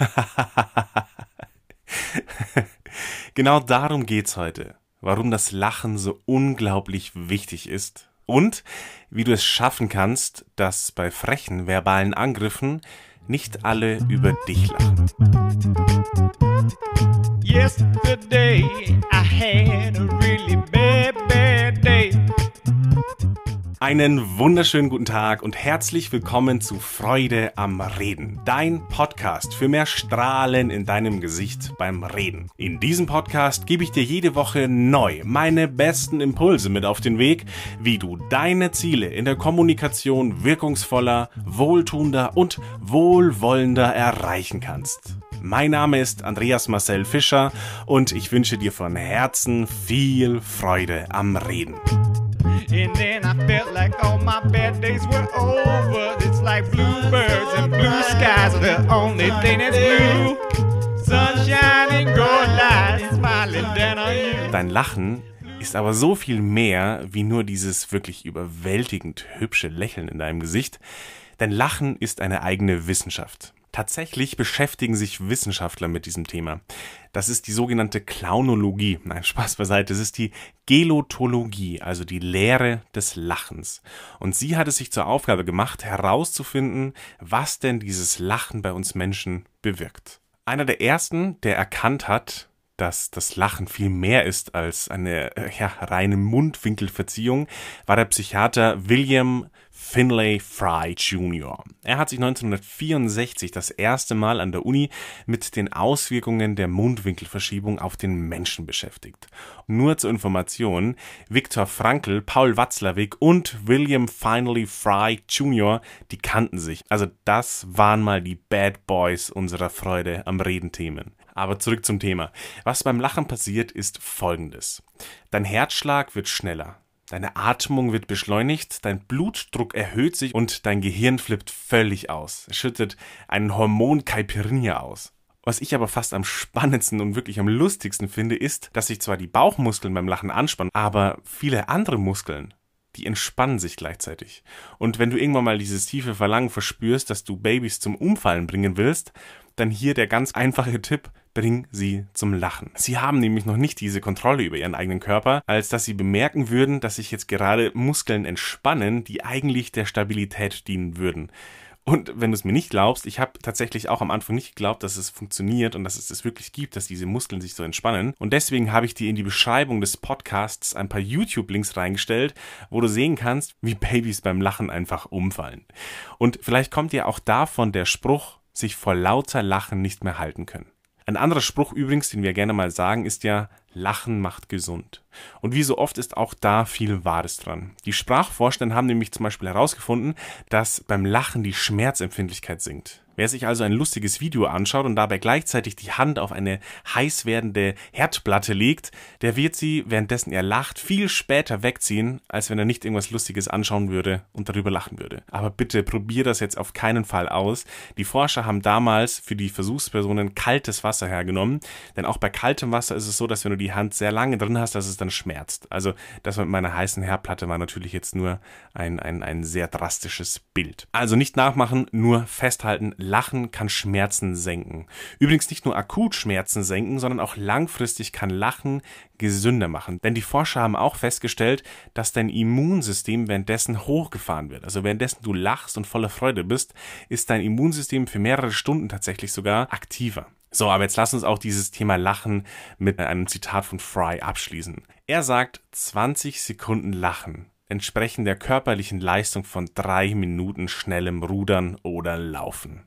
genau darum geht's heute. Warum das Lachen so unglaublich wichtig ist und wie du es schaffen kannst, dass bei frechen verbalen Angriffen nicht alle über dich lachen. Yesterday I had a really bad, Einen wunderschönen guten Tag und herzlich willkommen zu Freude am Reden, dein Podcast für mehr Strahlen in deinem Gesicht beim Reden. In diesem Podcast gebe ich dir jede Woche neu meine besten Impulse mit auf den Weg, wie du deine Ziele in der Kommunikation wirkungsvoller, wohltuender und wohlwollender erreichen kannst. Mein Name ist Andreas Marcel Fischer und ich wünsche dir von Herzen viel Freude am Reden. And then I felt like all my bad days were over. It's like bluebirds and blue skies are the only thing that's blue. Sunshine and gold lights smiling down on you. Dein Lachen ist aber so viel mehr wie nur dieses wirklich überwältigend hübsche Lächeln in deinem Gesicht. Denn Lachen ist eine eigene Wissenschaft. Tatsächlich beschäftigen sich Wissenschaftler mit diesem Thema. Das ist die sogenannte Clownologie. Nein, Spaß beiseite. Es ist die Gelotologie, also die Lehre des Lachens. Und sie hat es sich zur Aufgabe gemacht, herauszufinden, was denn dieses Lachen bei uns Menschen bewirkt. Einer der ersten, der erkannt hat, dass das Lachen viel mehr ist als eine äh, ja, reine Mundwinkelverziehung, war der Psychiater William Finlay Fry Jr. Er hat sich 1964 das erste Mal an der Uni mit den Auswirkungen der Mundwinkelverschiebung auf den Menschen beschäftigt. Nur zur Information, Viktor Frankl, Paul Watzlawick und William Finlay Fry Jr., die kannten sich. Also das waren mal die Bad Boys unserer Freude am Reden-Themen. Aber zurück zum Thema. Was beim Lachen passiert, ist folgendes. Dein Herzschlag wird schneller. Deine Atmung wird beschleunigt, dein Blutdruck erhöht sich und dein Gehirn flippt völlig aus. Es schüttet einen Hormon Caipirinha aus. Was ich aber fast am spannendsten und wirklich am lustigsten finde, ist, dass sich zwar die Bauchmuskeln beim Lachen anspannen, aber viele andere Muskeln, die entspannen sich gleichzeitig. Und wenn du irgendwann mal dieses tiefe Verlangen verspürst, dass du Babys zum Umfallen bringen willst, dann hier der ganz einfache Tipp, bring sie zum Lachen. Sie haben nämlich noch nicht diese Kontrolle über ihren eigenen Körper, als dass sie bemerken würden, dass sich jetzt gerade Muskeln entspannen, die eigentlich der Stabilität dienen würden. Und wenn du es mir nicht glaubst, ich habe tatsächlich auch am Anfang nicht geglaubt, dass es funktioniert und dass es das wirklich gibt, dass diese Muskeln sich so entspannen. Und deswegen habe ich dir in die Beschreibung des Podcasts ein paar YouTube-Links reingestellt, wo du sehen kannst, wie Babys beim Lachen einfach umfallen. Und vielleicht kommt dir auch davon der Spruch, sich vor lauter Lachen nicht mehr halten können. Ein anderer Spruch übrigens, den wir gerne mal sagen, ist ja, Lachen macht gesund. Und wie so oft ist auch da viel Wahres dran. Die Sprachforscher haben nämlich zum Beispiel herausgefunden, dass beim Lachen die Schmerzempfindlichkeit sinkt. Wer sich also ein lustiges Video anschaut und dabei gleichzeitig die Hand auf eine heiß werdende Herdplatte legt, der wird sie, währenddessen er lacht, viel später wegziehen, als wenn er nicht irgendwas Lustiges anschauen würde und darüber lachen würde. Aber bitte probier das jetzt auf keinen Fall aus. Die Forscher haben damals für die Versuchspersonen kaltes Wasser hergenommen, denn auch bei kaltem Wasser ist es so, dass wenn du die Hand sehr lange drin hast, dass es dann schmerzt. Also das mit meiner heißen Herdplatte war natürlich jetzt nur ein, ein, ein sehr drastisches Bild. Also nicht nachmachen, nur festhalten, Lachen kann Schmerzen senken. Übrigens nicht nur akut Schmerzen senken, sondern auch langfristig kann Lachen gesünder machen. Denn die Forscher haben auch festgestellt, dass dein Immunsystem währenddessen hochgefahren wird. Also währenddessen du lachst und voller Freude bist, ist dein Immunsystem für mehrere Stunden tatsächlich sogar aktiver. So, aber jetzt lass uns auch dieses Thema Lachen mit einem Zitat von Fry abschließen. Er sagt, 20 Sekunden Lachen entsprechen der körperlichen Leistung von drei Minuten schnellem Rudern oder Laufen.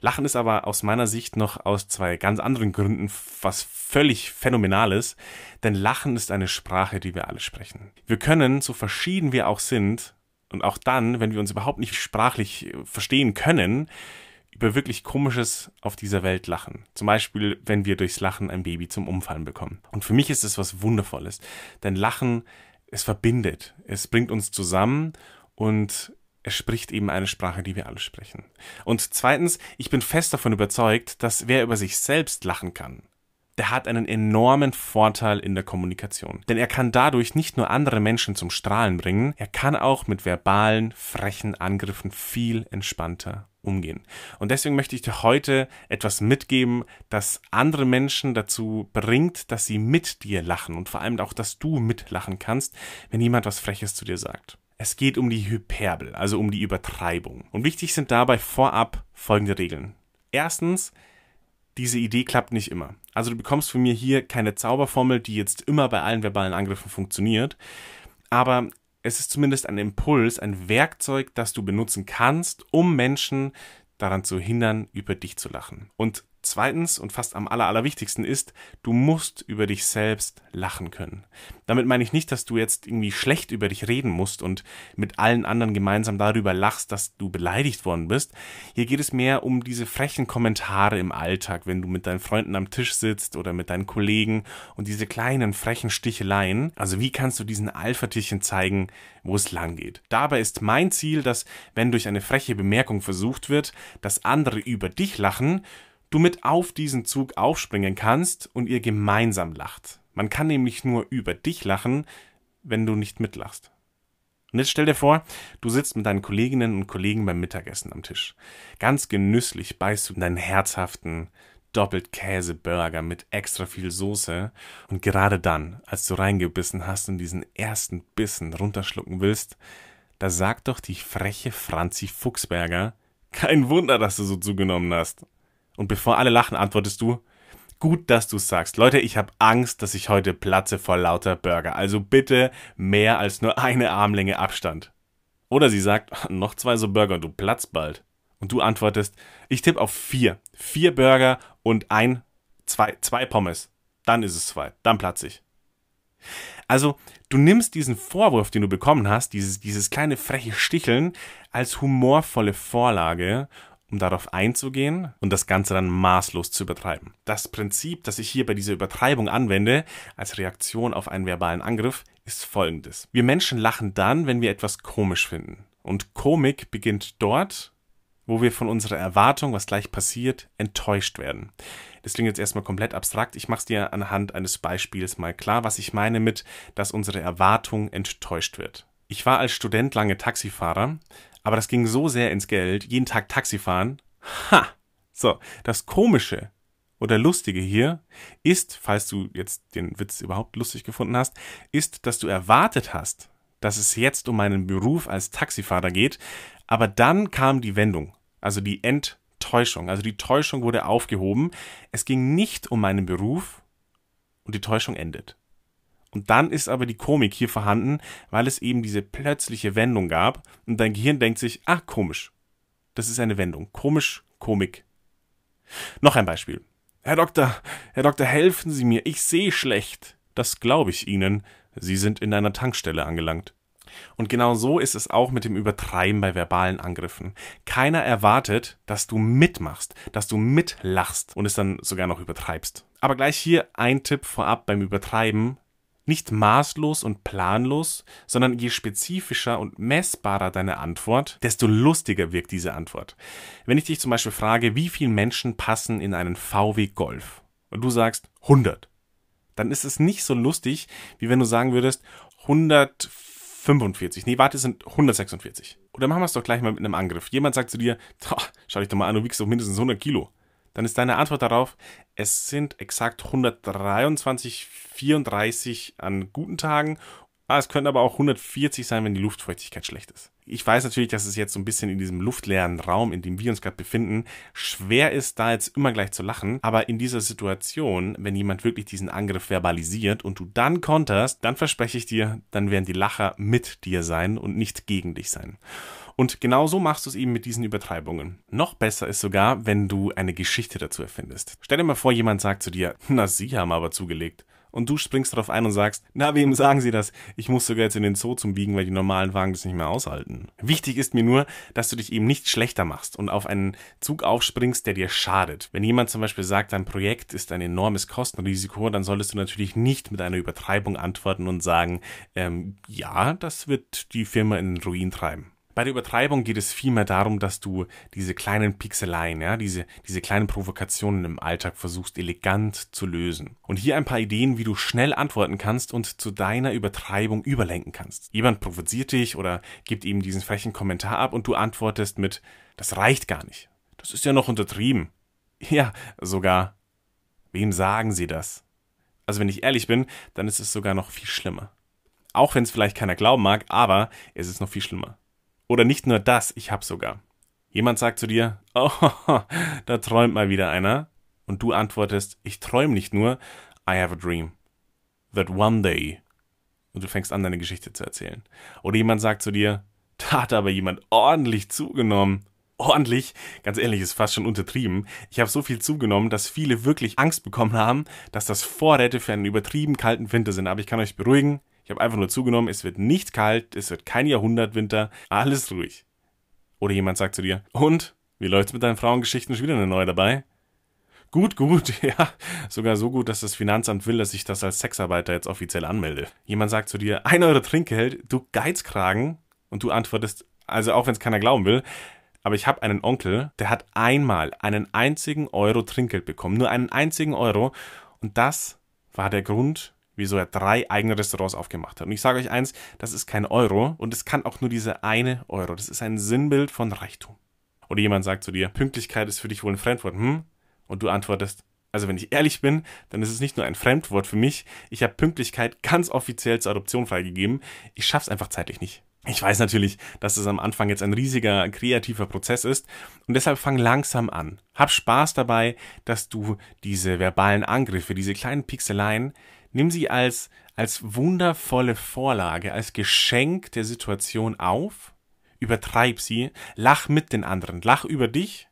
Lachen ist aber aus meiner Sicht noch aus zwei ganz anderen Gründen was völlig Phänomenales, denn Lachen ist eine Sprache, die wir alle sprechen. Wir können, so verschieden wir auch sind, und auch dann, wenn wir uns überhaupt nicht sprachlich verstehen können, über wirklich Komisches auf dieser Welt lachen. Zum Beispiel, wenn wir durchs Lachen ein Baby zum Umfallen bekommen. Und für mich ist es was Wundervolles, denn Lachen es verbindet, es bringt uns zusammen und es spricht eben eine Sprache, die wir alle sprechen. Und zweitens, ich bin fest davon überzeugt, dass wer über sich selbst lachen kann, der hat einen enormen Vorteil in der Kommunikation. Denn er kann dadurch nicht nur andere Menschen zum Strahlen bringen, er kann auch mit verbalen, frechen Angriffen viel entspannter umgehen. Und deswegen möchte ich dir heute etwas mitgeben, das andere Menschen dazu bringt, dass sie mit dir lachen und vor allem auch, dass du mitlachen kannst, wenn jemand was Freches zu dir sagt. Es geht um die Hyperbel, also um die Übertreibung. Und wichtig sind dabei vorab folgende Regeln. Erstens, diese Idee klappt nicht immer. Also du bekommst von mir hier keine Zauberformel, die jetzt immer bei allen verbalen Angriffen funktioniert. Aber es ist zumindest ein Impuls, ein Werkzeug, das du benutzen kannst, um Menschen daran zu hindern, über dich zu lachen. Und Zweitens und fast am aller, allerwichtigsten ist, du musst über dich selbst lachen können. Damit meine ich nicht, dass du jetzt irgendwie schlecht über dich reden musst und mit allen anderen gemeinsam darüber lachst, dass du beleidigt worden bist. Hier geht es mehr um diese frechen Kommentare im Alltag, wenn du mit deinen Freunden am Tisch sitzt oder mit deinen Kollegen und diese kleinen frechen Sticheleien. Also wie kannst du diesen Alpha-Tierchen zeigen, wo es lang geht? Dabei ist mein Ziel, dass wenn durch eine freche Bemerkung versucht wird, dass andere über dich lachen, du mit auf diesen Zug aufspringen kannst und ihr gemeinsam lacht. Man kann nämlich nur über dich lachen, wenn du nicht mitlachst. Und jetzt stell dir vor, du sitzt mit deinen Kolleginnen und Kollegen beim Mittagessen am Tisch. Ganz genüsslich beißt du deinen herzhaften doppelt Käse-Burger mit extra viel Soße und gerade dann, als du reingebissen hast und diesen ersten Bissen runterschlucken willst, da sagt doch die freche Franzi Fuchsberger, kein Wunder, dass du so zugenommen hast. Und bevor alle lachen, antwortest du, gut, dass du sagst. Leute, ich habe Angst, dass ich heute platze vor lauter Burger. Also bitte mehr als nur eine Armlänge Abstand. Oder sie sagt, noch zwei so Burger und du platzt bald. Und du antwortest, ich tippe auf vier. Vier Burger und ein, zwei, zwei Pommes. Dann ist es zwei. Dann platze ich. Also, du nimmst diesen Vorwurf, den du bekommen hast, dieses, dieses kleine freche Sticheln, als humorvolle Vorlage um darauf einzugehen und das Ganze dann maßlos zu übertreiben. Das Prinzip, das ich hier bei dieser Übertreibung anwende, als Reaktion auf einen verbalen Angriff, ist folgendes. Wir Menschen lachen dann, wenn wir etwas komisch finden. Und Komik beginnt dort, wo wir von unserer Erwartung, was gleich passiert, enttäuscht werden. Das klingt jetzt erstmal komplett abstrakt. Ich mache es dir anhand eines Beispiels mal klar, was ich meine mit, dass unsere Erwartung enttäuscht wird. Ich war als Student lange Taxifahrer, aber das ging so sehr ins Geld, jeden Tag Taxi fahren. Ha! So, das Komische oder Lustige hier ist, falls du jetzt den Witz überhaupt lustig gefunden hast, ist, dass du erwartet hast, dass es jetzt um meinen Beruf als Taxifahrer geht, aber dann kam die Wendung, also die Enttäuschung, also die Täuschung wurde aufgehoben. Es ging nicht um meinen Beruf und die Täuschung endet. Und dann ist aber die Komik hier vorhanden, weil es eben diese plötzliche Wendung gab und dein Gehirn denkt sich, ach komisch. Das ist eine Wendung. Komisch, Komik. Noch ein Beispiel. Herr Doktor, Herr Doktor, helfen Sie mir, ich sehe schlecht. Das glaube ich Ihnen. Sie sind in einer Tankstelle angelangt. Und genau so ist es auch mit dem Übertreiben bei verbalen Angriffen. Keiner erwartet, dass du mitmachst, dass du mitlachst und es dann sogar noch übertreibst. Aber gleich hier ein Tipp vorab beim Übertreiben. Nicht maßlos und planlos, sondern je spezifischer und messbarer deine Antwort, desto lustiger wirkt diese Antwort. Wenn ich dich zum Beispiel frage, wie viele Menschen passen in einen VW Golf und du sagst 100, dann ist es nicht so lustig, wie wenn du sagen würdest 145. Nee, warte, es sind 146. Oder machen wir es doch gleich mal mit einem Angriff. Jemand sagt zu dir, schau dich doch mal an, du wiegst doch mindestens 100 Kilo dann ist deine Antwort darauf, es sind exakt 123, 34 an guten Tagen. Ah, es könnte aber auch 140 sein, wenn die Luftfeuchtigkeit schlecht ist. Ich weiß natürlich, dass es jetzt so ein bisschen in diesem luftleeren Raum, in dem wir uns gerade befinden, schwer ist, da jetzt immer gleich zu lachen. Aber in dieser Situation, wenn jemand wirklich diesen Angriff verbalisiert und du dann konterst, dann verspreche ich dir, dann werden die Lacher mit dir sein und nicht gegen dich sein. Und genauso machst du es eben mit diesen Übertreibungen. Noch besser ist sogar, wenn du eine Geschichte dazu erfindest. Stell dir mal vor, jemand sagt zu dir, na, Sie haben aber zugelegt. Und du springst darauf ein und sagst, na, wem sagen Sie das? Ich muss sogar jetzt in den Zoo zum Biegen, weil die normalen Wagen das nicht mehr aushalten. Wichtig ist mir nur, dass du dich eben nicht schlechter machst und auf einen Zug aufspringst, der dir schadet. Wenn jemand zum Beispiel sagt, dein Projekt ist ein enormes Kostenrisiko, dann solltest du natürlich nicht mit einer Übertreibung antworten und sagen, ähm, ja, das wird die Firma in den Ruin treiben. Bei der Übertreibung geht es vielmehr darum, dass du diese kleinen Pixeleien, ja, diese, diese kleinen Provokationen im Alltag versuchst elegant zu lösen. Und hier ein paar Ideen, wie du schnell antworten kannst und zu deiner Übertreibung überlenken kannst. Jemand provoziert dich oder gibt ihm diesen frechen Kommentar ab und du antwortest mit, das reicht gar nicht. Das ist ja noch untertrieben. Ja, sogar. Wem sagen sie das? Also wenn ich ehrlich bin, dann ist es sogar noch viel schlimmer. Auch wenn es vielleicht keiner glauben mag, aber es ist noch viel schlimmer. Oder nicht nur das, ich hab sogar. Jemand sagt zu dir, oh, da träumt mal wieder einer. Und du antwortest, ich träume nicht nur, I have a dream. That one day. Und du fängst an, deine Geschichte zu erzählen. Oder jemand sagt zu dir, da hat aber jemand ordentlich zugenommen. Ordentlich, ganz ehrlich, ist fast schon untertrieben. Ich habe so viel zugenommen, dass viele wirklich Angst bekommen haben, dass das Vorräte für einen übertrieben kalten Winter sind. Aber ich kann euch beruhigen, ich habe einfach nur zugenommen, es wird nicht kalt, es wird kein Jahrhundertwinter, alles ruhig. Oder jemand sagt zu dir, und? Wie läuft's mit deinen Frauengeschichten? Schon wieder eine neue dabei? Gut, gut, ja. Sogar so gut, dass das Finanzamt will, dass ich das als Sexarbeiter jetzt offiziell anmelde. Jemand sagt zu dir, ein Euro Trinkgeld, du Geizkragen. Und du antwortest, also auch wenn es keiner glauben will, aber ich habe einen Onkel, der hat einmal einen einzigen Euro Trinkgeld bekommen. Nur einen einzigen Euro. Und das war der Grund, wieso er drei eigene Restaurants aufgemacht hat. Und ich sage euch eins, das ist kein Euro und es kann auch nur diese eine Euro. Das ist ein Sinnbild von Reichtum. Oder jemand sagt zu dir, Pünktlichkeit ist für dich wohl ein Fremdwort, hm? Und du antwortest, also wenn ich ehrlich bin, dann ist es nicht nur ein Fremdwort für mich. Ich habe Pünktlichkeit ganz offiziell zur Adoption freigegeben. Ich schaff's einfach zeitlich nicht. Ich weiß natürlich, dass es am Anfang jetzt ein riesiger kreativer Prozess ist und deshalb fang langsam an. Hab Spaß dabei, dass du diese verbalen Angriffe, diese kleinen Pixeleien Nimm sie als, als wundervolle Vorlage, als Geschenk der Situation auf, übertreib sie, lach mit den anderen, lach über dich,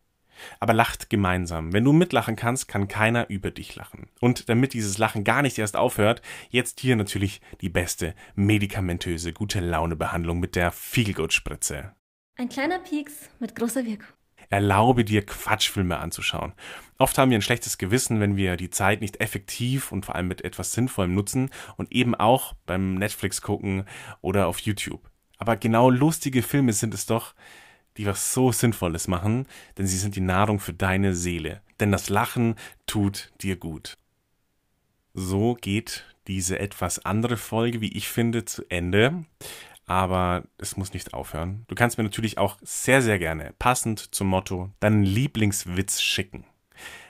aber lacht gemeinsam. Wenn du mitlachen kannst, kann keiner über dich lachen. Und damit dieses Lachen gar nicht erst aufhört, jetzt hier natürlich die beste medikamentöse gute Laune Behandlung mit der Feelgood-Spritze. Ein kleiner Pieks mit großer Wirkung erlaube dir Quatschfilme anzuschauen. Oft haben wir ein schlechtes Gewissen, wenn wir die Zeit nicht effektiv und vor allem mit etwas Sinnvollem nutzen und eben auch beim Netflix gucken oder auf YouTube. Aber genau lustige Filme sind es doch, die was so Sinnvolles machen, denn sie sind die Nahrung für deine Seele. Denn das Lachen tut dir gut. So geht diese etwas andere Folge, wie ich finde, zu Ende aber es muss nicht aufhören. Du kannst mir natürlich auch sehr, sehr gerne, passend zum Motto, deinen Lieblingswitz schicken.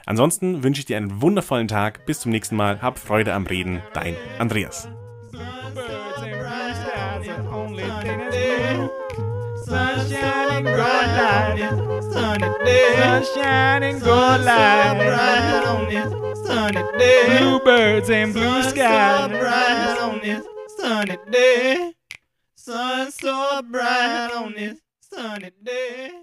Ansonsten wünsche ich dir einen wundervollen Tag. Bis zum nächsten Mal. Hab Freude am Reden. Dein Andreas. Sunshine. Sunshine good light, on this sunny day. Bluebirds and blue sky, bright on this sunny day. Sun so bright on this sunny day.